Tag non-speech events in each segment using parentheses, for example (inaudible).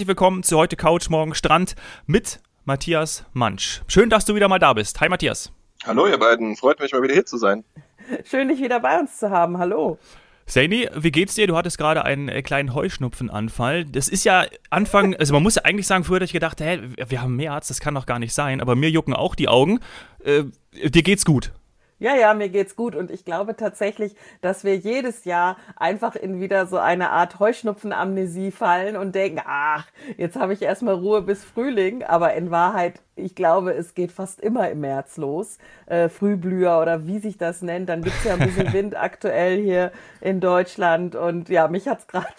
Herzlich willkommen zu heute Couch, morgen Strand mit Matthias Mansch. Schön, dass du wieder mal da bist. Hi Matthias. Hallo ihr beiden, freut mich mal wieder hier zu sein. Schön, dich wieder bei uns zu haben. Hallo. Saini, wie geht's dir? Du hattest gerade einen äh, kleinen Heuschnupfenanfall. Das ist ja Anfang, (laughs) also man muss ja eigentlich sagen, früher hätte ich gedacht, hä, wir haben März, das kann doch gar nicht sein, aber mir jucken auch die Augen. Äh, dir geht's gut. Ja, ja, mir geht's gut. Und ich glaube tatsächlich, dass wir jedes Jahr einfach in wieder so eine Art Heuschnupfenamnesie fallen und denken, ach, jetzt habe ich erstmal Ruhe bis Frühling, aber in Wahrheit, ich glaube, es geht fast immer im März los, äh, Frühblüher oder wie sich das nennt, dann gibt's ja ein bisschen (laughs) Wind aktuell hier in Deutschland. Und ja, mich hat's gerade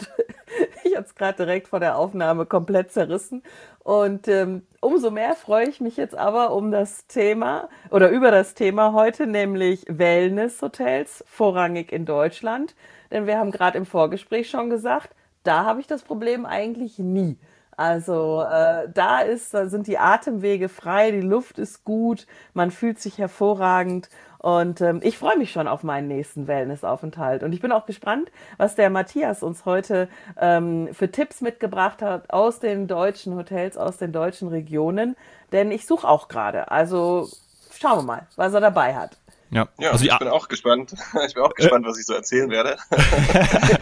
(laughs) ich hat's gerade direkt vor der Aufnahme komplett zerrissen und ähm, umso mehr freue ich mich jetzt aber um das Thema oder über das Thema heute, nämlich Wellness-Hotels, vorrangig in Deutschland. Denn wir haben gerade im Vorgespräch schon gesagt, da habe ich das Problem eigentlich nie. Also äh, da ist, da sind die Atemwege frei, die Luft ist gut, man fühlt sich hervorragend und ähm, ich freue mich schon auf meinen nächsten Wellnessaufenthalt. Und ich bin auch gespannt, was der Matthias uns heute ähm, für Tipps mitgebracht hat aus den deutschen Hotels, aus den deutschen Regionen. Denn ich suche auch gerade. Also schauen wir mal, was er dabei hat. Ja, ja also, ich bin auch gespannt. (laughs) Ich bin auch gespannt, äh, was ich so erzählen werde. (laughs)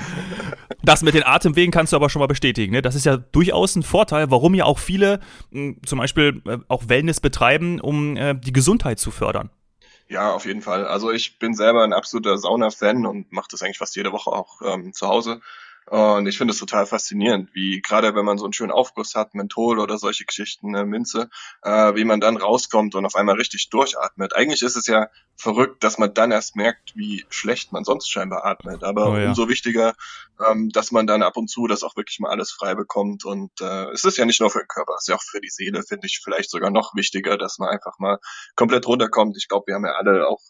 das mit den Atemwegen kannst du aber schon mal bestätigen. Ne? Das ist ja durchaus ein Vorteil, warum ja auch viele mh, hm, zum Beispiel äh, auch Wellness betreiben, um äh, die Gesundheit zu fördern. Ja, auf jeden Fall. Also ich bin selber ein absoluter Sauna-Fan und mache das eigentlich fast jede Woche auch ähm, zu Hause. Und ich finde es total faszinierend, wie gerade wenn man so einen schönen Aufguss hat, Menthol oder solche Geschichten, äh, Minze, äh, wie man dann rauskommt und auf einmal richtig durchatmet. Eigentlich ist es ja verrückt, dass man dann erst merkt, wie schlecht man sonst scheinbar atmet. Aber oh, ja. umso wichtiger, ähm, dass man dann ab und zu das auch wirklich mal alles frei bekommt. Und äh, es ist ja nicht nur für den Körper, es ist ja auch für die Seele, finde ich vielleicht sogar noch wichtiger, dass man einfach mal komplett runterkommt. Ich glaube, wir haben ja alle auch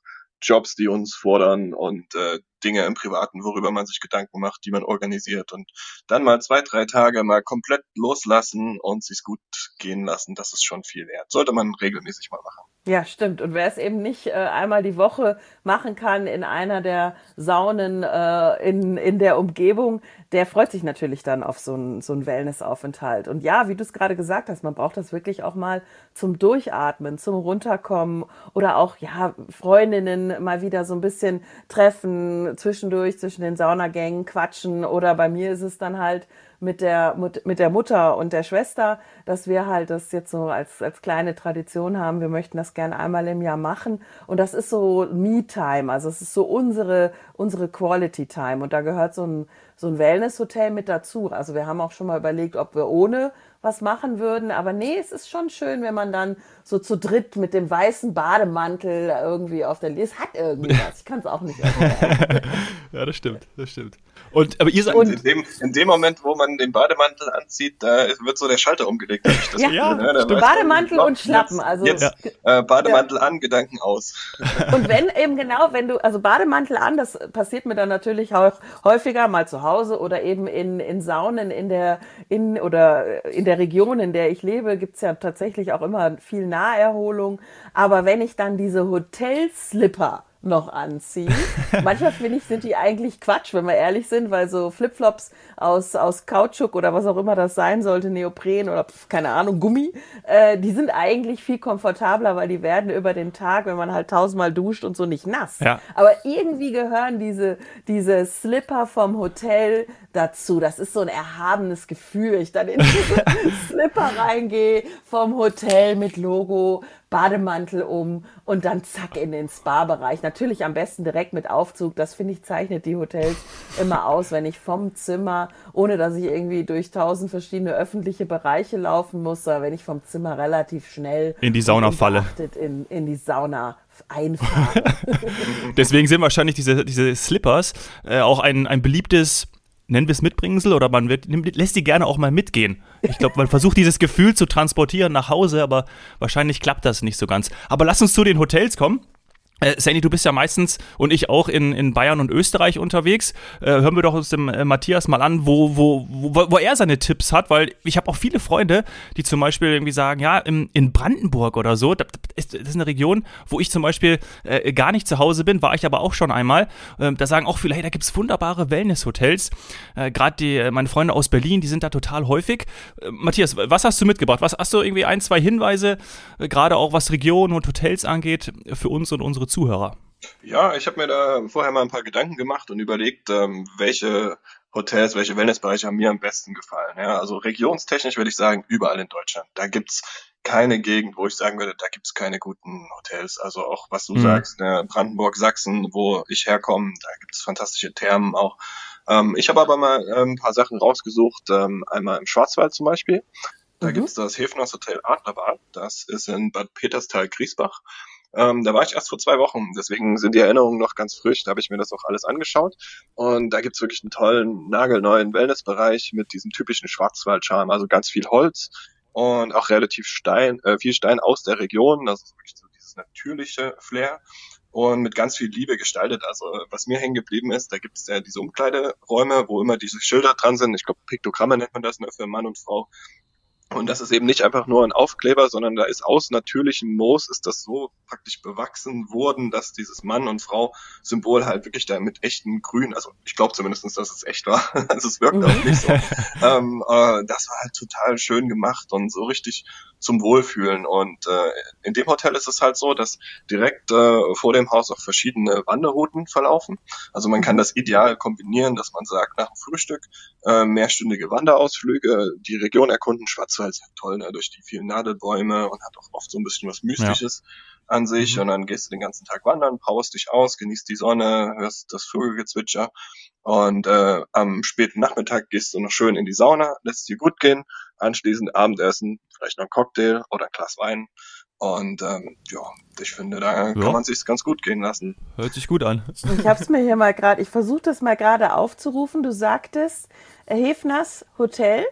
Jobs, die uns fordern und äh, Dinge im Privaten, worüber man sich Gedanken macht, die man organisiert und dann mal zwei, drei Tage mal komplett loslassen und sich's gut gehen lassen, das ist schon viel wert. Sollte man regelmäßig mal machen. Ja, stimmt. Und wer es eben nicht äh, einmal die Woche machen kann in einer der Saunen äh, in, in der Umgebung, der freut sich natürlich dann auf so einen so einen Wellnessaufenthalt. Und ja, wie du es gerade gesagt hast, man braucht das wirklich auch mal zum Durchatmen, zum Runterkommen oder auch, ja, Freundinnen mal wieder so ein bisschen treffen, zwischendurch zwischen den Saunagängen quatschen oder bei mir ist es dann halt mit der, mit der Mutter und der Schwester, dass wir halt das jetzt so als, als kleine Tradition haben. Wir möchten das gern einmal im Jahr machen. Und das ist so Me-Time. Also es ist so unsere, unsere Quality-Time. Und da gehört so ein, so ein Wellness-Hotel mit dazu. Also wir haben auch schon mal überlegt, ob wir ohne was machen würden. Aber nee, es ist schon schön, wenn man dann so zu dritt mit dem weißen Bademantel irgendwie auf der Liste hat irgendwie was. Ich kann es auch nicht (laughs) ja, das stimmt, das stimmt. Und aber ihr sagt, in dem, in dem Moment, wo man den Bademantel anzieht, da wird so der Schalter umgelegt. Das ja, ja ne? Bademantel und Schlappen. Also jetzt, ja. äh, Bademantel ja. an, Gedanken aus. (laughs) Und wenn eben genau, wenn du also Bademantel an, das passiert mir dann natürlich auch häufiger mal zu Hause oder eben in in Saunen in der in oder in der Region, in der ich lebe, gibt's ja tatsächlich auch immer viel Naherholung. Aber wenn ich dann diese Hotelslipper noch anziehen. (laughs) Manchmal finde ich, sind die eigentlich Quatsch, wenn wir ehrlich sind, weil so Flipflops aus, aus Kautschuk oder was auch immer das sein sollte, Neopren oder keine Ahnung, Gummi, äh, die sind eigentlich viel komfortabler, weil die werden über den Tag, wenn man halt tausendmal duscht und so nicht nass. Ja. Aber irgendwie gehören diese, diese Slipper vom Hotel dazu. Das ist so ein erhabenes Gefühl. Ich dann in diese (laughs) Slipper reingehe vom Hotel mit Logo, Bademantel um und dann zack in den Spa-Bereich. Natürlich am besten direkt mit Aufzug. Das finde ich zeichnet die Hotels immer aus, wenn ich vom Zimmer, ohne dass ich irgendwie durch tausend verschiedene öffentliche Bereiche laufen muss, sondern wenn ich vom Zimmer relativ schnell in die Sauna falle. In, in die Sauna einfahren. (laughs) Deswegen sind wahrscheinlich diese, diese Slippers äh, auch ein, ein beliebtes nennen wir es Mitbringsel oder man wird, lässt die gerne auch mal mitgehen. Ich glaube, man versucht dieses Gefühl zu transportieren nach Hause, aber wahrscheinlich klappt das nicht so ganz. Aber lass uns zu den Hotels kommen. Äh, Sandy, du bist ja meistens und ich auch in, in Bayern und Österreich unterwegs. Äh, hören wir doch uns dem äh, Matthias mal an, wo, wo, wo, wo er seine Tipps hat, weil ich habe auch viele Freunde, die zum Beispiel irgendwie sagen, ja, in, in Brandenburg oder so, das ist, das ist eine Region, wo ich zum Beispiel äh, gar nicht zu Hause bin, war ich aber auch schon einmal. Ähm, da sagen auch viele, hey, da gibt's wunderbare Wellnesshotels. Äh, Gerade die äh, meine Freunde aus Berlin, die sind da total häufig. Äh, Matthias, was hast du mitgebracht? Was hast du irgendwie ein, zwei Hinweise, äh, gerade auch was Regionen und Hotels angeht, für uns und unsere Zuhörer? Ja, ich habe mir da vorher mal ein paar Gedanken gemacht und überlegt, ähm, welche Hotels, welche Wellnessbereiche haben mir am besten gefallen. Ja, also regionstechnisch würde ich sagen, überall in Deutschland. Da gibt's keine Gegend, wo ich sagen würde, da gibt's keine guten Hotels. Also auch, was du mhm. sagst, ne, Brandenburg, Sachsen, wo ich herkomme, da gibt's fantastische Thermen auch. Ähm, ich habe aber mal ähm, ein paar Sachen rausgesucht, ähm, einmal im Schwarzwald zum Beispiel. Da mhm. gibt's das Hefners Hotel Adlerbad. Das ist in Bad Peterstal-Griesbach. Ähm, da war ich erst vor zwei Wochen, deswegen sind die Erinnerungen noch ganz frisch. Da habe ich mir das auch alles angeschaut. Und da gibt's wirklich einen tollen, nagelneuen Wellnessbereich mit diesem typischen Schwarzwaldcharme. Also ganz viel Holz und auch relativ Stein, äh, viel Stein aus der Region. Das ist wirklich so dieses natürliche Flair und mit ganz viel Liebe gestaltet. Also was mir hängen geblieben ist, da gibt's ja diese Umkleideräume, wo immer diese Schilder dran sind. Ich glaube, Piktogramme nennt man das ne, für Mann und Frau. Und das ist eben nicht einfach nur ein Aufkleber, sondern da ist aus natürlichem Moos ist das so praktisch bewachsen worden, dass dieses Mann und Frau Symbol halt wirklich da mit echten Grün, also ich glaube zumindestens, dass es echt war, also (laughs) es wirkt auch nicht so. (laughs) ähm, äh, das war halt total schön gemacht und so richtig zum Wohlfühlen. Und äh, in dem Hotel ist es halt so, dass direkt äh, vor dem Haus auch verschiedene Wanderrouten verlaufen. Also man kann das ideal kombinieren, dass man sagt, nach dem Frühstück äh, mehrstündige Wanderausflüge, die Region erkunden, Schwarzwald ist ja toll, ne, durch die vielen Nadelbäume und hat auch oft so ein bisschen was Mystisches. Ja an sich mhm. und dann gehst du den ganzen Tag wandern, powerst dich aus, genießt die Sonne, hörst das Vogelgezwitscher und äh, am späten Nachmittag gehst du noch schön in die Sauna, lässt dir gut gehen, anschließend Abendessen, vielleicht noch ein Cocktail oder ein Glas Wein und ähm, ja, ich finde, da ja. kann man sich ganz gut gehen lassen. Hört sich gut an. Ich habe es mir hier mal gerade, ich versuche das mal gerade aufzurufen. Du sagtest Hefners Hotel.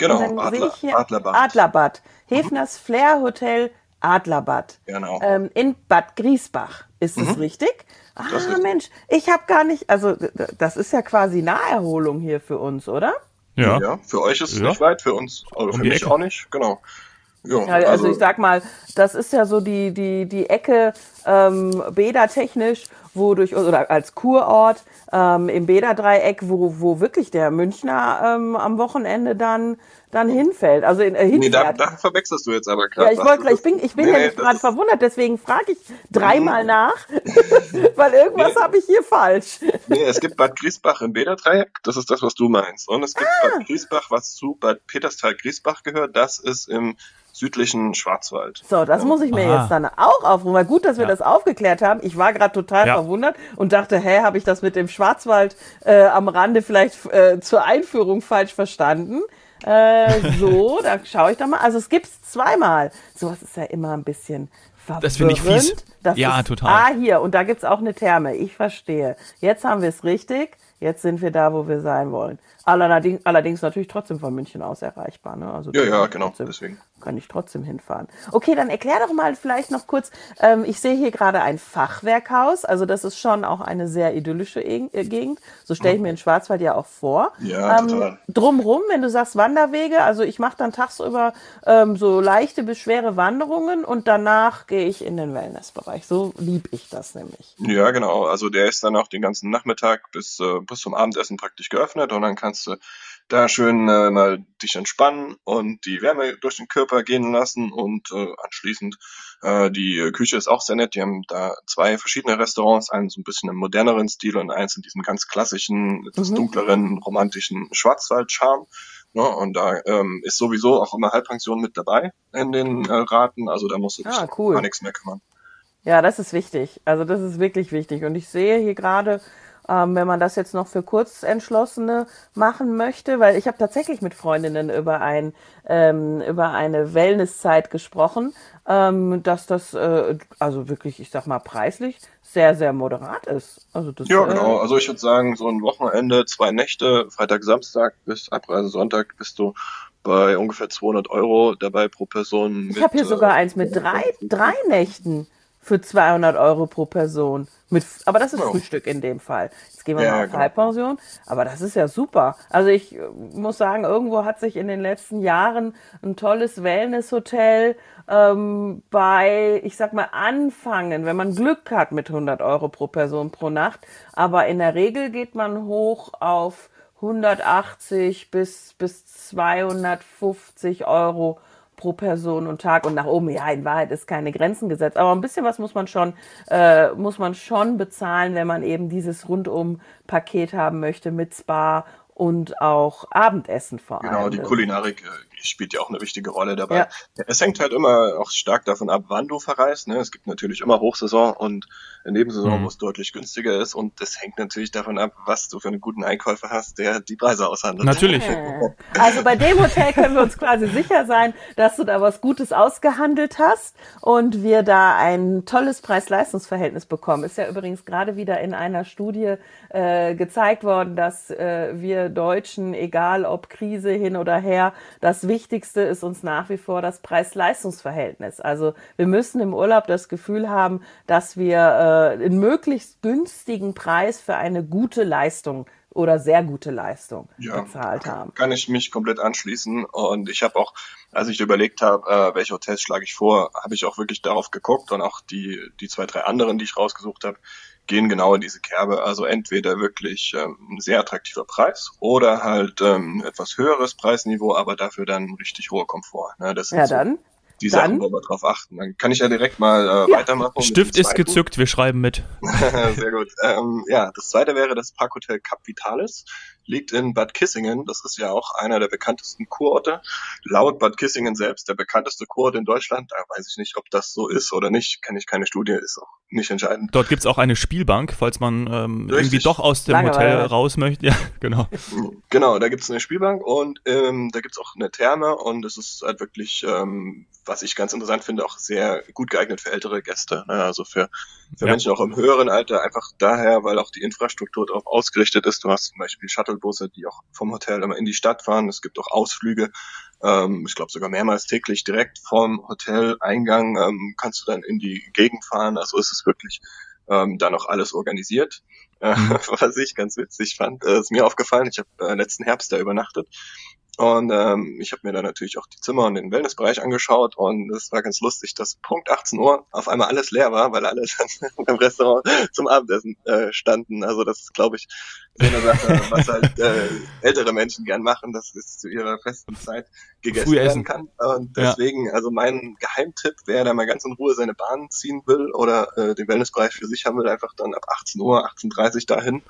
Genau, Adler, Adlerbad. Adlerbad. Hefners mhm. Flair Hotel Adlerbad. Genau. Ähm, in Bad Griesbach. Ist mhm. das richtig? Ah, das Mensch, ich habe gar nicht, also das ist ja quasi Naherholung hier für uns, oder? Ja. ja für euch ist es ja. nicht weit, für uns, um für mich Ecke. auch nicht, genau. Ja, ja, also, also, ich sag mal, das ist ja so die, die, die Ecke ähm, bädertechnisch, wo durch, oder als Kurort ähm, im Bäderdreieck, wo, wo wirklich der Münchner ähm, am Wochenende dann dann hinfällt. Also in, äh, hinfährt. Nee, da, da verwechselst du jetzt aber gerade. Ja, ich wollte, ich bin, ich bin nee, ja nee, gerade verwundert, deswegen frage ich dreimal nach, (laughs) weil irgendwas nee. habe ich hier falsch. Nee, es gibt Bad Griesbach im Bäderdreieck, das ist das, was du meinst. Und es gibt ah. Bad Griesbach, was zu Bad Peterstal-Griesbach gehört, das ist im südlichen Schwarzwald. So, das muss ich mir Aha. jetzt dann auch aufrufen. Weil gut, dass wir ja. das aufgeklärt haben. Ich war gerade total ja. verwundert und dachte, hä, habe ich das mit dem Schwarzwald äh, am Rande vielleicht äh, zur Einführung falsch verstanden? Äh, so, (laughs) da schaue ich doch mal. Also es gibt es zweimal. Sowas ist ja immer ein bisschen verwirrend. Das finde ich fies. Das ja, ist, total. Ah, hier. Und da gibt es auch eine Therme. Ich verstehe. Jetzt haben wir es richtig. Jetzt sind wir da, wo wir sein wollen. Allerdings, allerdings natürlich trotzdem von München aus erreichbar. Ne? Also ja, ja, genau. Trotzdem, deswegen. Kann ich trotzdem hinfahren. Okay, dann erklär doch mal vielleicht noch kurz. Ähm, ich sehe hier gerade ein Fachwerkhaus. Also das ist schon auch eine sehr idyllische äh, Gegend. So stelle ich mir in Schwarzwald ja auch vor. Ja, ähm, total. Drumrum, wenn du sagst Wanderwege, also ich mache dann tagsüber ähm, so leichte bis schwere Wanderungen und danach gehe ich in den Wellnessbereich. So lieb ich das nämlich. Ja, genau. Also der ist dann auch den ganzen Nachmittag bis, äh, bis zum Abendessen praktisch geöffnet und dann kannst du da schön äh, mal dich entspannen und die Wärme durch den Körper gehen lassen und äh, anschließend äh, die Küche ist auch sehr nett. Die haben da zwei verschiedene Restaurants, einen so ein bisschen im moderneren Stil und eins in diesem ganz klassischen, etwas mhm. dunkleren, romantischen Schwarzwald-Charme. Ne, und da ähm, ist sowieso auch immer Halbpension mit dabei in den äh, Raten, also da musst du dich ah, cool. gar nichts mehr kümmern. Ja, das ist wichtig. Also das ist wirklich wichtig. Und ich sehe hier gerade, ähm, wenn man das jetzt noch für Kurzentschlossene machen möchte, weil ich habe tatsächlich mit Freundinnen über ein ähm, über eine Wellnesszeit gesprochen, ähm, dass das äh, also wirklich, ich sag mal preislich sehr sehr moderat ist. Also das, ja genau. Äh, also ich würde sagen so ein Wochenende, zwei Nächte, Freitag, Samstag bis Abreise Sonntag bist du bei ungefähr 200 Euro dabei pro Person. Ich habe hier äh, sogar eins mit drei, drei Nächten. Für 200 Euro pro Person. Mit, aber das ist oh. Frühstück in dem Fall. Jetzt gehen wir ja, mal auf genau. Halbpension. Aber das ist ja super. Also ich äh, muss sagen, irgendwo hat sich in den letzten Jahren ein tolles Wellnesshotel ähm, bei, ich sag mal, anfangen, wenn man Glück hat mit 100 Euro pro Person pro Nacht. Aber in der Regel geht man hoch auf 180 bis, bis 250 Euro pro Person und Tag und nach oben. Ja, in Wahrheit ist keine Grenzen gesetzt, aber ein bisschen was muss man schon, äh, muss man schon bezahlen, wenn man eben dieses Rundum-Paket haben möchte mit Spa und auch Abendessen vor allem. Genau, die Kulinarik äh, spielt ja auch eine wichtige Rolle dabei. Ja. Es hängt halt immer auch stark davon ab, wann du verreist. Ne? Es gibt natürlich immer Hochsaison und Nebensaison, mhm. wo es deutlich günstiger ist. Und das hängt natürlich davon ab, was du für einen guten Einkäufer hast, der die Preise aushandelt. Natürlich. Also bei dem Hotel können wir uns quasi (laughs) sicher sein, dass du da was Gutes ausgehandelt hast und wir da ein tolles Preis-Leistungs-Verhältnis bekommen. Ist ja übrigens gerade wieder in einer Studie äh, gezeigt worden, dass äh, wir Deutschen, egal ob Krise hin oder her, das Wichtigste ist uns nach wie vor das Preis-Leistungs-Verhältnis. Also wir müssen im Urlaub das Gefühl haben, dass wir äh, einen möglichst günstigen Preis für eine gute Leistung oder sehr gute Leistung ja, bezahlt haben. Kann ich mich komplett anschließen. Und ich habe auch, als ich überlegt habe, äh, welche Hotels schlage ich vor, habe ich auch wirklich darauf geguckt und auch die, die zwei, drei anderen, die ich rausgesucht habe, gehen genau in diese Kerbe. Also entweder wirklich ähm, ein sehr attraktiver Preis oder halt ähm, etwas höheres Preisniveau, aber dafür dann richtig hoher Komfort. Ne? Das ja, so dann. Die dann, Sachen, wo wir drauf achten. Dann kann ich ja direkt mal äh, ja. weitermachen. Stift ist gezückt, wir schreiben mit. (laughs) sehr gut. Ähm, ja, das zweite wäre das Parkhotel Capitalis liegt in Bad Kissingen. Das ist ja auch einer der bekanntesten Kurorte. Laut Bad Kissingen selbst der bekannteste Kurort in Deutschland. Da weiß ich nicht, ob das so ist oder nicht. Kenne ich keine Studie, ist auch nicht entscheidend. Dort gibt's auch eine Spielbank, falls man ähm, irgendwie doch aus dem Langeweile. Hotel raus möchte. (laughs) Ja, genau. Genau, da gibt's eine Spielbank und ähm, da gibt's auch eine Therme und es ist halt wirklich, ähm, was ich ganz interessant finde, auch sehr gut geeignet für ältere Gäste. Ne? Also für, für ja. Menschen auch im höheren Alter, einfach daher, weil auch die Infrastruktur darauf ausgerichtet ist. Du hast zum Beispiel Shuttlebusse, die auch vom Hotel immer in die Stadt fahren. Es gibt auch Ausflüge ähm, ich glaube sogar mehrmals täglich direkt vom Hoteleingang ähm, kannst du dann in die Gegend fahren. Also ist es wirklich ähm, da noch alles organisiert. Äh, mhm. (laughs) was ich ganz witzig fand, äh, ist mir aufgefallen, ich habe äh, letzten Herbst da übernachtet und ähm, ich habe mir dann natürlich auch die Zimmer und den Wellnessbereich angeschaut und es war ganz lustig, dass Punkt 18 Uhr auf einmal alles leer war, weil alle (laughs) dann im Restaurant zum Abendessen äh, standen. Also das glaube ich, so eine Sache, was halt äh, ältere Menschen gern machen, dass es zu ihrer festen Zeit gegessen werden kann. Und deswegen, ja. also mein Geheimtipp, wer da mal ganz in Ruhe seine Bahn ziehen will oder äh, den Wellnessbereich für sich haben will, einfach dann ab 18 Uhr, 18.30 Uhr dahin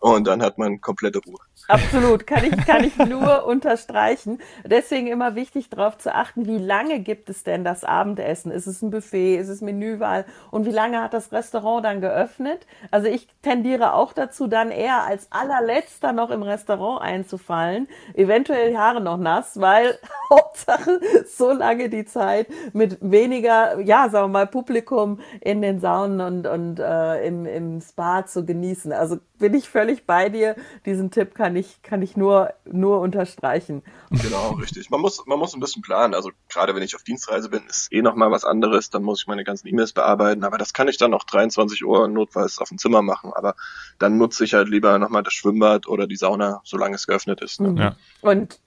und dann hat man komplette Ruhe. Absolut, kann ich, kann ich (laughs) nur unterstreichen. Deswegen immer wichtig darauf zu achten, wie lange gibt es denn das Abendessen? Ist es ein Buffet? Ist es Menüwahl? Und wie lange hat das Restaurant dann geöffnet? Also ich tendiere auch dazu, dann eher als allerletzter noch im Restaurant einzufallen. Eventuell Haare noch nass, weil (laughs) Hauptsache so lange die Zeit mit weniger, ja, sagen wir mal, Publikum in den Saunen und, und äh, im, im Spa zu genießen. Also bin ich völlig bei dir. Diesen Tipp kann ich, kann ich nur, nur unterstreichen. Genau, richtig. Man muss, man muss ein bisschen planen. Also gerade wenn ich auf Dienstreise bin, ist eh nochmal was anderes. Dann muss ich meine ganzen E-Mails bearbeiten. Aber das kann ich dann noch 23 Uhr notfalls auf dem Zimmer machen. Aber dann nutze ich halt lieber nochmal das Schwimmbad oder die Sauna, solange es geöffnet ist. Ne? Ja. Und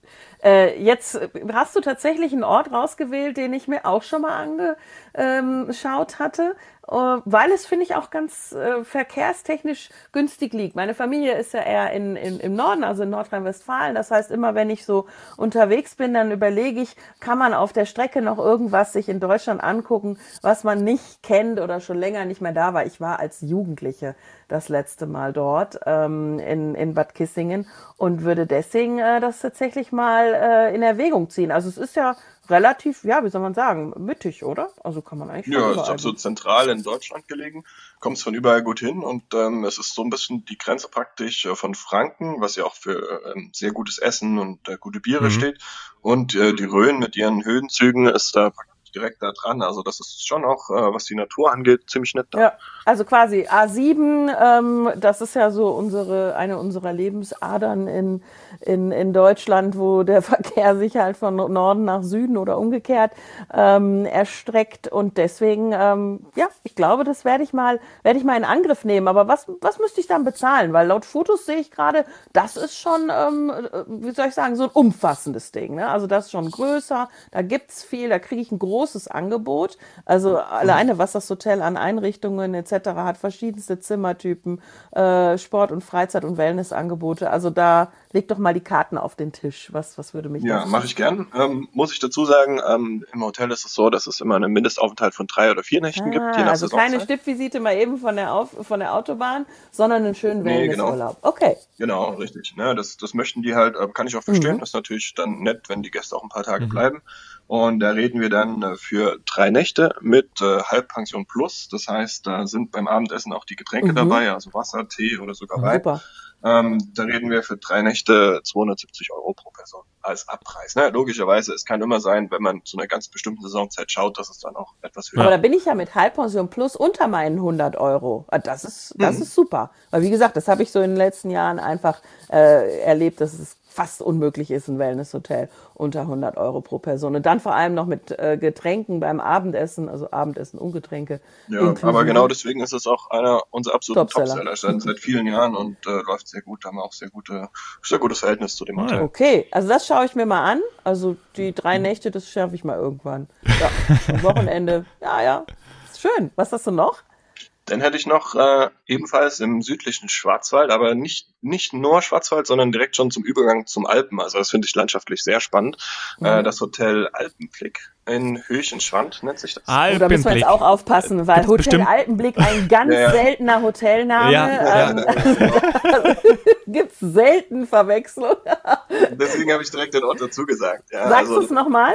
äh, jetzt hast du tatsächlich einen Ort rausgewählt, den ich mir auch schon mal angeschaut hatte, äh, weil es, finde ich, auch ganz äh, verkehrstechnisch günstig liegt. Meine Familie ist ja eher in, in, im Norden, also in Nordrhein-Westfalen. Das heißt, immer wenn ich so unterwegs bin, dann überlege ich, kann man auf der Strecke noch irgendwas sich in Deutschland angucken, was man nicht kennt oder schon länger nicht mehr da war. Ich war als Jugendliche das letzte Mal dort ähm, in, in Bad Kissingen und würde deswegen äh, das tatsächlich mal äh, in Erwägung ziehen. Also es ist ja relativ, ja, wie soll man sagen, mittig, oder? Also kann man eigentlich. Ja, es ist absolut zentral in Deutschland gelegen, kommt von überall gut hin und ähm, es ist so ein bisschen die Grenze praktisch äh, von Franken, was ja auch für äh, sehr gutes Essen und äh, gute Biere mhm. steht. Und äh, die Rhön mit ihren Höhenzügen ist da direkt da dran. Also das ist schon auch, äh, was die Natur angeht, ziemlich nett da. Ja, also quasi A7, ähm, das ist ja so unsere, eine unserer Lebensadern in, in, in Deutschland, wo der (laughs) Verkehr sich halt von Norden nach Süden oder umgekehrt ähm, erstreckt. Und deswegen, ähm, ja, ich glaube, das werde ich mal, werde ich mal in Angriff nehmen. Aber was, was müsste ich dann bezahlen? Weil laut Fotos sehe ich gerade, das ist schon, ähm, wie soll ich sagen, so ein umfassendes Ding. Ne? Also das ist schon größer, da gibt's viel, da kriege ich ein großes Angebot. Also alleine, was das Hotel an Einrichtungen etc. hat, verschiedenste Zimmertypen, äh, Sport- und Freizeit- und Wellnessangebote. Also da leg doch mal die Karten auf den Tisch. Was, was würde mich Ja, mache ich gern. Ähm, muss ich dazu sagen, ähm, im Hotel ist es so, dass es immer einen Mindestaufenthalt von drei oder vier Nächten Ah, gibt, je nach also keine. Stippvisite mal eben von der, auf, von der Autobahn, sondern einen schönen Nee, genau. Wellnessurlaub. Okay. Genau, richtig. Ne, das, das möchten die halt, äh, kann ich auch verstehen. Das ist natürlich dann nett, wenn die Gäste auch ein paar Tage bleiben. Und da reden wir dann äh, für drei Nächte mit äh, Halbpension Plus. Das heißt, da sind beim Abendessen auch die Getränke Mhm. dabei, also Wasser, Tee oder sogar Wein. Super. Ähm, da reden wir für drei Nächte 270 Euro pro Person als Abpreis. Ne? Logischerweise, es kann immer sein, wenn man zu einer ganz bestimmten Saisonzeit schaut, dass es dann auch etwas höher Aber da bin ich ja mit Halbpension plus unter meinen 100 Euro. Ah, Das ist, das Mhm. ist super. Weil wie gesagt, das habe ich so in den letzten Jahren einfach äh, erlebt, dass es fast unmöglich ist, ein Wellnesshotel unter 100 Euro pro Person. Und dann vor allem noch mit äh, Getränken beim Abendessen, also Abendessen und Getränke. Ja, inklusive. aber genau deswegen ist es auch einer unserer absoluten Topseller. Topseller, seit, seit vielen Jahren und äh, läuft sehr gut. Da haben wir auch sehr gute, sehr gutes Verhältnis zu dem Hotel. Okay, also das schaue ich mir mal an. Also die drei Nächte, das schaffe ich mal irgendwann. Ja, am Wochenende. Ja, ja. Schön. Was hast du noch? Dann hätte ich noch äh, ebenfalls im südlichen Schwarzwald, aber nicht, nicht nur Schwarzwald, sondern direkt schon zum Übergang zum Alpen. Also das finde ich landschaftlich sehr spannend. Mhm. Äh, das Hotel Alpenblick in Höchenschwand nennt sich das. Oh, da müssen wir jetzt auch aufpassen, weil Gibt's Hotel bestimmt- Alpenblick ein (laughs) ganz Ja, ja. seltener Hotelname. Ja, ähm, (laughs) Gibt's selten Verwechslung. Deswegen habe ich direkt den Ort dazu gesagt. Ja, Sagst also, du es nochmal?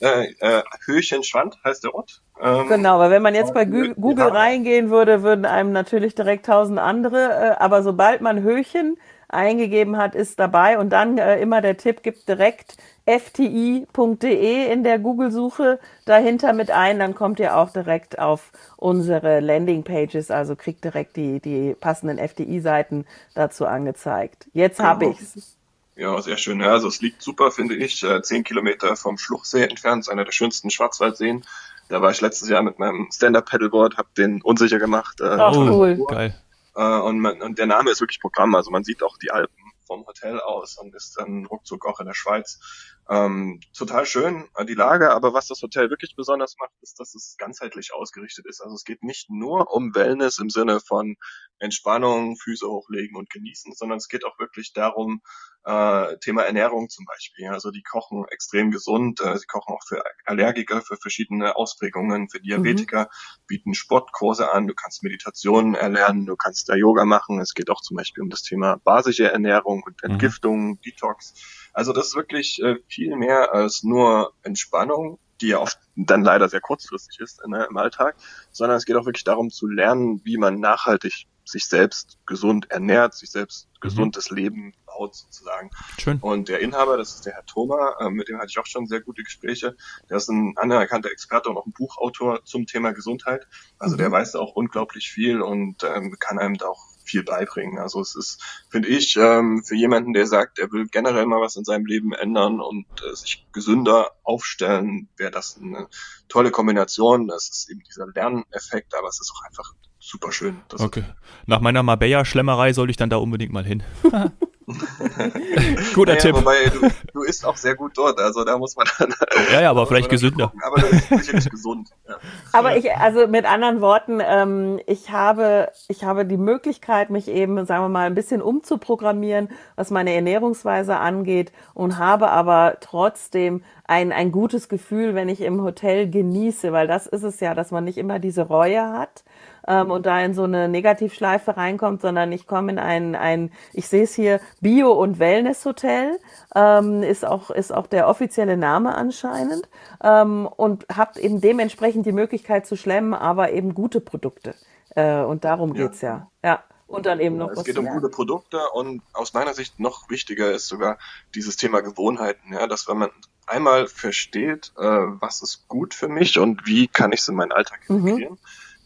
Äh, äh, Höchenschwand heißt der Ort. Ähm, Genau, weil wenn man jetzt bei. Gü- Google reingehen würde, würden einem natürlich direkt tausend andere, äh, aber sobald man Höchen eingegeben hat, ist dabei und dann äh, immer der Tipp, gibt direkt fti.de in der Google-Suche dahinter mit ein, dann kommt ihr auch direkt auf unsere Landing-Pages, also kriegt direkt die, die passenden FTI-Seiten dazu angezeigt. Jetzt habe ich's. Ja, sehr schön. Ja, also es liegt super, finde ich. Äh, Zehn Kilometer vom Schluchsee entfernt, ist einer der schönsten Schwarzwaldseen. Da war ich letztes Jahr mit meinem Stand-Up-Paddleboard, hab den unsicher gemacht. Äh, Ach, cool. Natur. Geil. Äh, und, man, und der Name ist wirklich Programm. Also man sieht auch die Alpen vom Hotel aus und ist dann ruckzuck auch in der Schweiz. Ähm, total schön, äh, die Lage, aber was das Hotel wirklich besonders macht, ist, dass es ganzheitlich ausgerichtet ist. Also es geht nicht nur um Wellness im Sinne von Entspannung, Füße hochlegen und genießen, sondern es geht auch wirklich darum, äh, Thema Ernährung zum Beispiel. Also die kochen extrem gesund, äh, sie kochen auch für Allergiker, für verschiedene Ausprägungen, für Diabetiker, bieten Sportkurse an, du kannst Meditationen erlernen, du kannst da Yoga machen. Es geht auch zum Beispiel um das Thema basische Ernährung und Mhm. Entgiftung, Detox. Also das ist wirklich äh, viel mehr als nur Entspannung, die ja oft dann leider sehr kurzfristig ist ne, im Alltag, sondern es geht auch wirklich darum zu lernen, wie man nachhaltig sich selbst gesund ernährt, sich selbst gesundes Leben baut sozusagen. Schön. Und der Inhaber, das ist der Herr Thoma, äh, mit dem hatte ich auch schon sehr gute Gespräche. Der ist ein anerkannter Experte und auch ein Buchautor zum Thema Gesundheit. Also der weiß da auch unglaublich viel und ähm, kann einem da auch viel beibringen. Also es ist, finde ich, ähm, für jemanden, der sagt, er will generell mal was in seinem Leben ändern und äh, sich gesünder aufstellen, wäre das eine tolle Kombination. Das ist eben dieser Lerneffekt, aber es ist auch einfach super schön. Das Okay. Nach meiner Marbella-Schlemmerei sollte ich dann da unbedingt mal hin. (laughs) (laughs) Guter Naja, Tipp. Wobei du, du isst auch sehr gut dort, also da muss man dann. (laughs) Ja, ja, aber vielleicht gesünder. gucken. Aber das ist sicherlich gesund. Ja. Aber ich, also mit anderen Worten, ähm, ich habe, ich habe die Möglichkeit, mich eben, sagen wir mal, ein bisschen umzuprogrammieren, was meine Ernährungsweise angeht und habe aber trotzdem ein, ein gutes Gefühl, wenn ich im Hotel genieße, weil das ist es ja, dass man nicht immer diese Reue hat ähm, und da in so eine Negativschleife reinkommt, sondern ich komme in ein, ein ich sehe es hier, Bio- und Wellness-Hotel, ähm, ist, auch, ist auch der offizielle Name anscheinend ähm, und habt eben dementsprechend die Möglichkeit zu schlemmen, aber eben gute Produkte. Äh, und darum Ja. geht's ja. Ja. Und dann eben noch Es was geht um gute Produkte und aus meiner Sicht noch wichtiger ist sogar dieses Thema Gewohnheiten, ja, dass wenn man einmal versteht, äh, was ist gut für mich und wie kann ich es in meinen Alltag mhm. integrieren. Mhm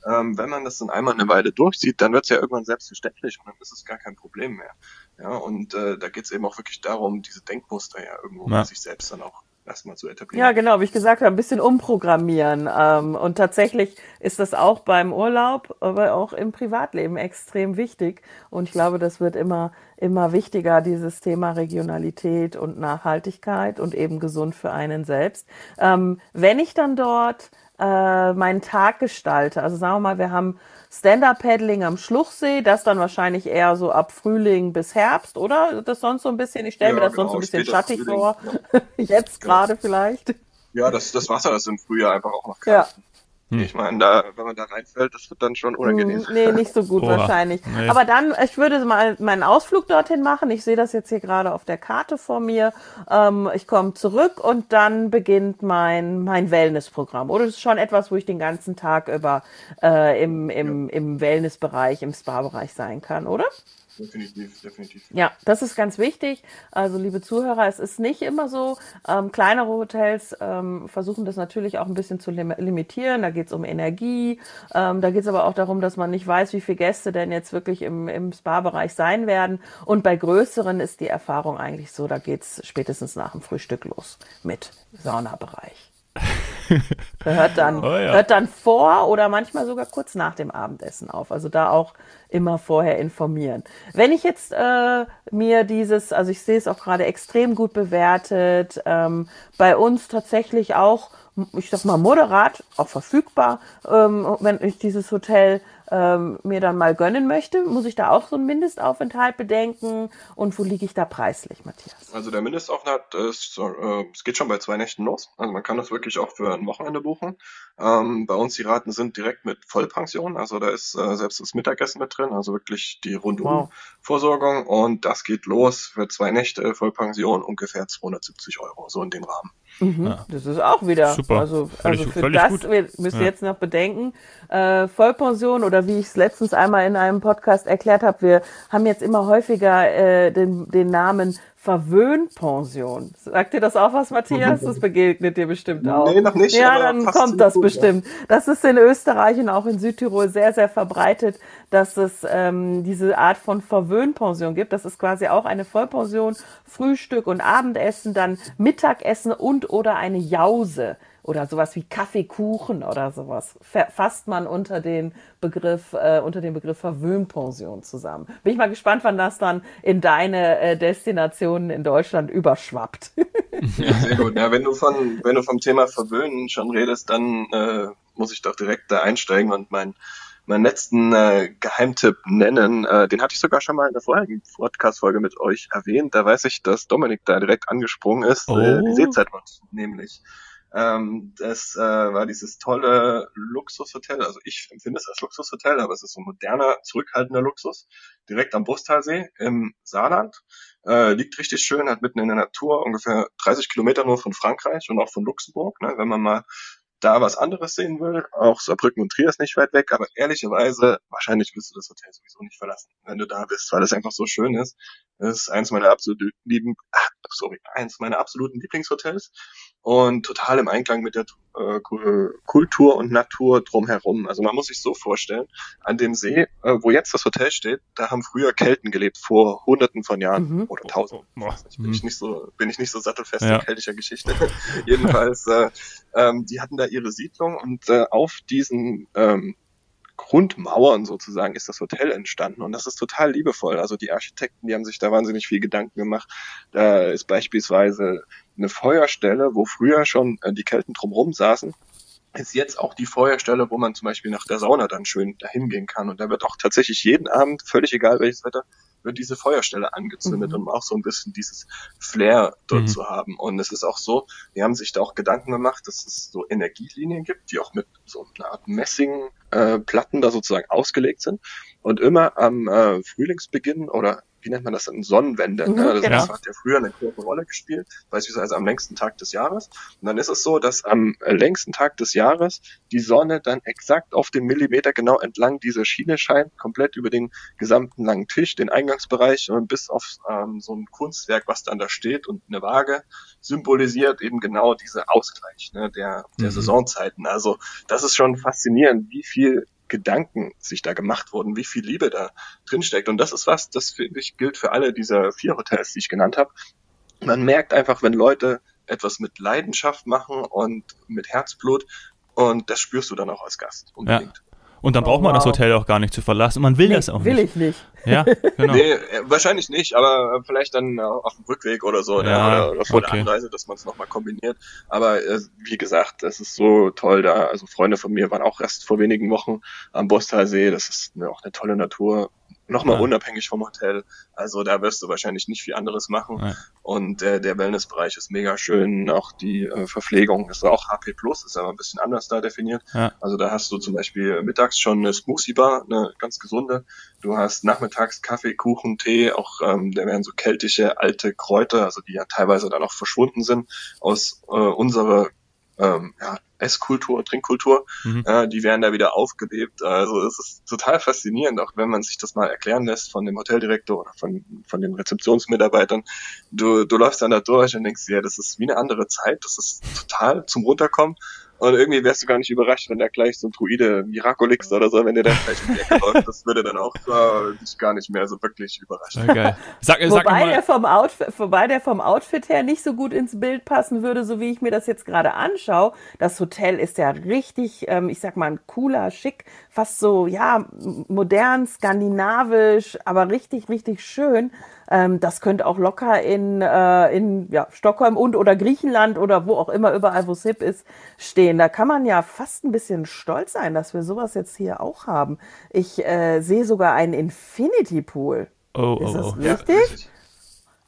ähm, wenn man das dann einmal eine Weile durchsieht, dann wird es ja irgendwann selbstverständlich und dann ist es gar kein Problem mehr. Ja, und äh, da geht es eben auch wirklich darum, diese Denkmuster ja irgendwo ja. sich selbst dann auch erstmal zu etablieren. Ja, genau, wie ich gesagt habe, ein bisschen umprogrammieren. Ähm, und tatsächlich ist das auch beim Urlaub, aber auch im Privatleben extrem wichtig. Und ich glaube, das wird immer, immer wichtiger, dieses Thema Regionalität und Nachhaltigkeit und eben gesund für einen selbst. Ähm, wenn ich dann dort äh, meinen Tag gestalte. Also sagen wir mal, wir haben Stand-Up-Paddling am Schluchsee, das dann wahrscheinlich eher so ab Frühling bis Herbst, oder? Das sonst so ein bisschen, ich stelle ja, mir das genau, sonst so ein bisschen schattig vor. Ja. (laughs) Jetzt genau. gerade vielleicht. Ja, das, das Wasser ist im Frühjahr einfach auch noch kalt. Ja. Hm. Ich meine, da, wenn man da reinfällt, das wird dann schon unangenehm. Hm, nee, nicht so gut (laughs) Oha. wahrscheinlich. Nee. Aber dann, ich würde mal meinen Ausflug dorthin machen. Ich sehe das jetzt hier gerade auf der Karte vor mir. Ähm, ich komme zurück und dann beginnt mein, mein Wellnessprogramm. Oder das ist schon etwas, wo ich den ganzen Tag über äh, im, im, ja. im Wellnessbereich, im Spa-Bereich sein kann, oder? Definitiv, definitiv. Ja, das ist ganz wichtig. Also, liebe Zuhörer, es ist nicht immer so. Ähm, kleinere Hotels ähm, versuchen das natürlich auch ein bisschen zu lim limitieren. Da geht es um Energie. Ähm, da geht es aber auch darum, dass man nicht weiß, wie viele Gäste denn jetzt wirklich im, im Spa-Bereich sein werden. Und bei größeren ist die Erfahrung eigentlich so, da geht es spätestens nach dem Frühstück los mit Saunabereich. (laughs) (laughs) hört dann, oh ja. hört dann vor oder manchmal sogar kurz nach dem Abendessen auf. Also da auch immer vorher informieren. Wenn ich jetzt äh, mir dieses, also ich sehe es auch gerade extrem gut bewertet, ähm, bei uns tatsächlich auch, ich sag mal moderat, auch verfügbar, ähm, wenn ich dieses Hotel ähm, mir dann mal gönnen möchte, muss ich da auch so einen Mindestaufenthalt bedenken und wo liege ich da preislich, Matthias? Also der Mindestaufenthalt ist, äh, es geht schon bei zwei Nächten los. Also man kann das wirklich auch für ein Wochenende buchen. Ähm, bei uns die Raten sind direkt mit Vollpension, also da ist äh, selbst das Mittagessen mit drin, also wirklich die Rundum-Versorgung wow. und das geht los für zwei Nächte Vollpension ungefähr 270 Euro, so in dem Rahmen. Mhm, ja. Das ist auch wieder. Super. Also, völlig, also für das gut. wir müsst ihr ja. jetzt noch bedenken, äh, Vollpension oder wie ich es letztens einmal in einem Podcast erklärt habe, wir haben jetzt immer häufiger äh, den, den Namen Verwöhnpension. Sagt dir das auch was, Matthias? Das begegnet dir bestimmt auch. Nee, noch nicht. Ja, dann kommt das gut, bestimmt. Ja. Das ist in Österreich und auch in Südtirol sehr, sehr verbreitet, dass es ähm, diese Art von Verwöhnpension gibt. Das ist quasi auch eine Vollpension, Frühstück und Abendessen, dann Mittagessen und oder eine Jause oder sowas wie Kaffeekuchen oder sowas fasst man unter den Begriff äh, unter dem Begriff Verwöhnpension zusammen. Bin ich mal gespannt, wann das dann in deine äh, Destinationen in Deutschland überschwappt. ja, sehr gut. Ja, wenn du von wenn du vom Thema Verwöhnen schon redest, dann äh, muss ich doch direkt da einsteigen und mein meinen letzten äh, Geheimtipp nennen. Äh, den hatte ich sogar schon mal in der vorherigen Podcast-Folge mit euch erwähnt. Da weiß ich, dass Dominik da direkt angesprungen ist. Oh. Äh, die Seezeitwand nämlich. Ähm, das äh, war dieses tolle Luxushotel. Also ich empfinde es als Luxushotel, aber es ist so ein moderner, zurückhaltender Luxus. Direkt am Bustalsee im Saarland. Äh, liegt richtig schön, hat mitten in der Natur, ungefähr 30 Kilometer nur von Frankreich und auch von Luxemburg. Ne? Wenn man mal da was anderes sehen will, auch Saarbrücken und Trier ist nicht weit weg, aber ehrlicherweise, wahrscheinlich wirst du das Hotel sowieso nicht verlassen, wenn du da bist, weil es einfach so schön ist. Das ist eins meiner absoluten lieben, sorry, eins meiner absoluten Lieblingshotels und total im Einklang mit der äh, Kultur und Natur drumherum. Also man muss sich so vorstellen, an dem See, äh, wo jetzt das Hotel steht, da haben früher Kelten gelebt, vor hunderten von Jahren mhm. oder tausend. Oh, oh, oh. Bin ich nicht so, bin ich nicht so sattelfest ja. in keltischer Geschichte. (laughs) Jedenfalls, äh, ähm, die hatten da ihre Siedlung und äh, auf diesen ähm, Grundmauern sozusagen ist das Hotel entstanden und das ist total liebevoll. Also die Architekten, die haben sich da wahnsinnig viel Gedanken gemacht. Da ist beispielsweise eine Feuerstelle, wo früher schon äh, die Kelten drumherum saßen, ist jetzt auch die Feuerstelle, wo man zum Beispiel nach der Sauna dann schön dahin gehen kann. Und da wird auch tatsächlich jeden Abend, völlig egal welches Wetter, wird diese Feuerstelle angezündet, mhm. um auch so ein bisschen dieses Flair dort mhm. zu haben. Und es ist auch so, die haben sich da auch Gedanken gemacht, dass es so Energielinien gibt, die auch mit so einer Art Messingplatten äh, da sozusagen ausgelegt sind. Und immer am äh, Frühlingsbeginn oder wie nennt man das denn, Sonnenwende. Mhm, ne? Also genau. Das hat ja früher eine große Rolle gespielt, beispielsweise am längsten Tag des Jahres. Und dann ist es so, dass am äh, längsten Tag des Jahres die Sonne dann exakt auf den Millimeter genau entlang dieser Schiene scheint, komplett über den gesamten langen Tisch, den Eingangsbereich und bis auf ähm, so ein Kunstwerk, was dann da steht und eine Waage symbolisiert eben genau diese Ausgleich ne, der, der Mhm. Saisonzeiten. Also das ist schon faszinierend, wie viel Gedanken sich da gemacht wurden, wie viel Liebe da drinsteckt. Und das ist was, das finde ich gilt für alle dieser vier Hotels, die ich genannt habe. Man merkt einfach, wenn Leute etwas mit Leidenschaft machen und mit Herzblut und das spürst du dann auch als Gast unbedingt. Und dann Oh, braucht man das wow. Hotel auch gar nicht zu verlassen. Man will Nee, das auch will nicht. ich nicht. Ja, (laughs) genau. Nee, äh, wahrscheinlich nicht, aber vielleicht dann auf dem Rückweg oder so, ne? Ja, oder, oder vor okay. der Anreise, dass man es nochmal kombiniert. Aber äh, wie gesagt, das ist so toll da. Also Freunde von mir waren auch erst vor wenigen Wochen am Bostalsee. Das ist eine, auch eine tolle Natur. Nochmal Ja. unabhängig vom Hotel. Also da wirst du wahrscheinlich nicht viel anderes machen. Ja. Und äh, der Wellnessbereich ist mega schön. Auch die äh, Verpflegung ist auch HP Plus, ist aber ein bisschen anders da definiert. Ja. Also da hast du zum Beispiel mittags schon eine Smoothie Bar, eine ganz gesunde. Du hast nachmittags Kaffee, Kuchen, Tee, auch ähm, da werden so keltische alte Kräuter, also die ja teilweise dann auch verschwunden sind aus äh, unserer ähm, ja, Esskultur, Trinkkultur, Mhm. äh, die werden da wieder aufgelebt. Also es ist total faszinierend, auch wenn man sich das mal erklären lässt von dem Hoteldirektor oder von, von den Rezeptionsmitarbeitern. Du, du läufst dann da durch und denkst ja, das ist wie eine andere Zeit, das ist total zum Runterkommen. Und irgendwie wärst du gar nicht überrascht, wenn da gleich so ein Druide Miraculix oder so, wenn der da gleich um die Ecke läuft. Das würde dann auch äh, dich gar nicht mehr so wirklich überraschen. Geil. Sag, sag Wobei mal, der, vom Outfit, wobei der vom Outfit her nicht so gut ins Bild passen würde, so wie ich mir das jetzt gerade anschaue. Das Hotel ist ja richtig, ähm, ich sag mal, ein cooler, schick, fast so, ja, modern, skandinavisch, aber richtig, richtig schön. Ähm, das könnte auch locker in, äh, in ja, Stockholm und oder Griechenland oder wo auch immer, überall, wo es hip ist, stehen. Da kann man ja fast ein bisschen stolz sein, dass wir sowas jetzt hier auch haben. Ich äh, sehe sogar einen Infinity Pool. oh, Ist oh, das oh. richtig?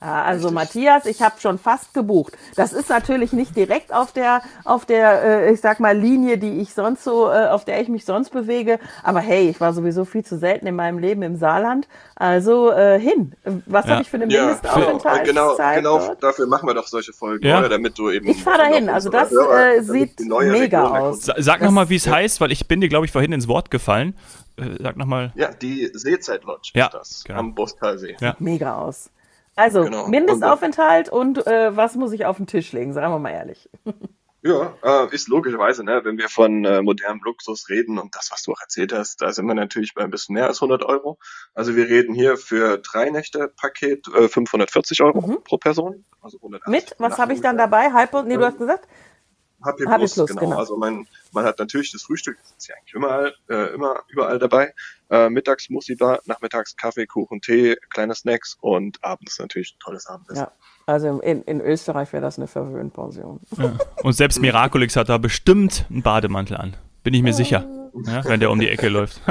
Ja, also Richtig. Matthias, ich habe schon fast gebucht. Das ist natürlich nicht direkt auf der, auf der, äh, ich sag mal Linie, die ich sonst so, äh, auf der ich mich sonst bewege. Aber hey, ich war sowieso viel zu selten in meinem Leben im Saarland. Also äh, hin. Was Ja. habe ich für eine Ja, Mindestaufenthaltszeit genau, genau dort? dafür machen wir doch solche Folgen, Ja. oder? Damit du eben. Ich fahr dahin. Also das, Hörer, äh, sieht mega Region aus. Sa- Sag nochmal, wie es heißt, weil ich bin dir, glaube ich, vorhin ins Wort gefallen. Äh, sag nochmal. Ja, die Seezeit-Lodge Ja, ist das, genau. am Bostalsee. Ja. Mega aus. Also Genau. Mindestaufenthalt und äh, was muss ich auf den Tisch legen? Sagen wir mal ehrlich. (laughs) Ja, äh, ist logischerweise, ne, wenn wir von äh, modernem Luxus reden und das, was du auch erzählt hast, da sind wir natürlich bei ein bisschen mehr als 100 Euro. Also wir reden hier für drei Nächte Paket äh, 540 Euro Mhm. pro Person. Also 180 Mit, was habe ich dann dabei? Halb, nee, du hast gesagt? HP HP Plus, Plus, genau. genau. Also man, man hat natürlich das Frühstück, das ist ja eigentlich immer, äh, immer überall dabei. Äh, mittags Smoothie Bar, nachmittags Kaffee, Kuchen, Tee, kleine Snacks und abends natürlich ein tolles Abendessen. Ja. Also in, in Österreich wäre das eine Verwöhnpension. Ja. Und selbst Miraculix hat da bestimmt einen Bademantel an. Bin ich mir sicher. Ja, wenn der um die Ecke läuft. (laughs)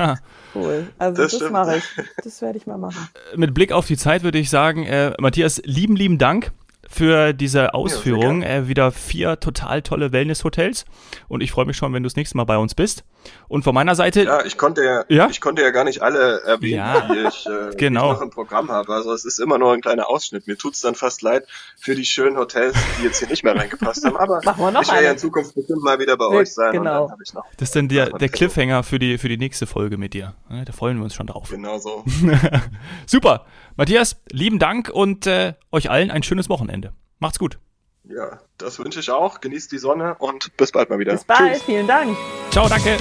Cool. Also Das das, mache ich. Das werde ich mal machen. Mit Blick auf die Zeit würde ich sagen, äh, Matthias, lieben, lieben Dank für diese Ausführung. äh, wieder vier total tolle Wellness-Hotels. Und ich freue mich schon, wenn du das nächste Mal bei uns bist. Und von meiner Seite, Ja, ich konnte ja, Ja? ich konnte ja gar nicht alle erwähnen, Ja, die ich, äh, genau. ich noch im Programm habe. Also es ist immer nur ein kleiner Ausschnitt. Mir tut's dann fast leid für die schönen Hotels, die jetzt hier nicht mehr reingepasst haben. Aber Machen wir noch ich werde ja in Zukunft bestimmt mal wieder bei Ja, euch sein genau. und dann habe ich noch das ist dann der, der. Cliffhanger für die, für die nächste Folge mit dir. Ja, Da freuen wir uns schon drauf. genau so. (laughs) (laughs) Super. Matthias, lieben Dank und äh, euch allen ein schönes Wochenende. Macht's gut. Ja, das wünsche ich auch. Genießt die Sonne und bis bald mal wieder. Bis bald. Tschüss. Vielen Dank. Ciao, danke.